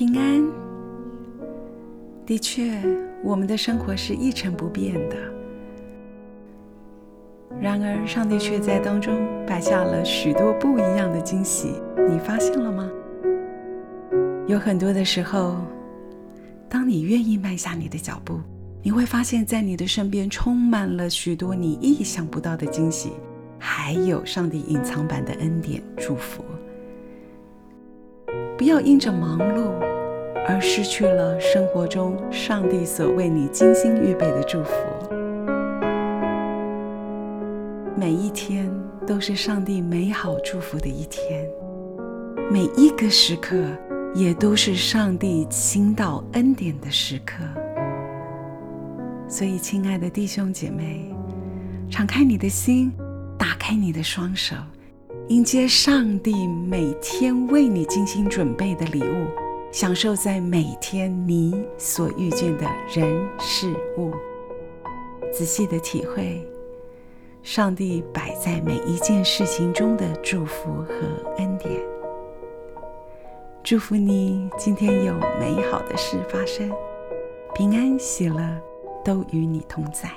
平安。的确，我们的生活是一成不变的。然而，上帝却在当中摆下了许多不一样的惊喜，你发现了吗？有很多的时候，当你愿意迈下你的脚步，你会发现在你的身边充满了许多你意想不到的惊喜，还有上帝隐藏版的恩典祝福。不要因着忙碌而失去了生活中上帝所为你精心预备的祝福。每一天都是上帝美好祝福的一天，每一个时刻也都是上帝倾倒恩典的时刻。所以，亲爱的弟兄姐妹，敞开你的心，打开你的双手。迎接上帝每天为你精心准备的礼物，享受在每天你所遇见的人事物，仔细的体会上帝摆在每一件事情中的祝福和恩典。祝福你今天有美好的事发生，平安喜乐都与你同在。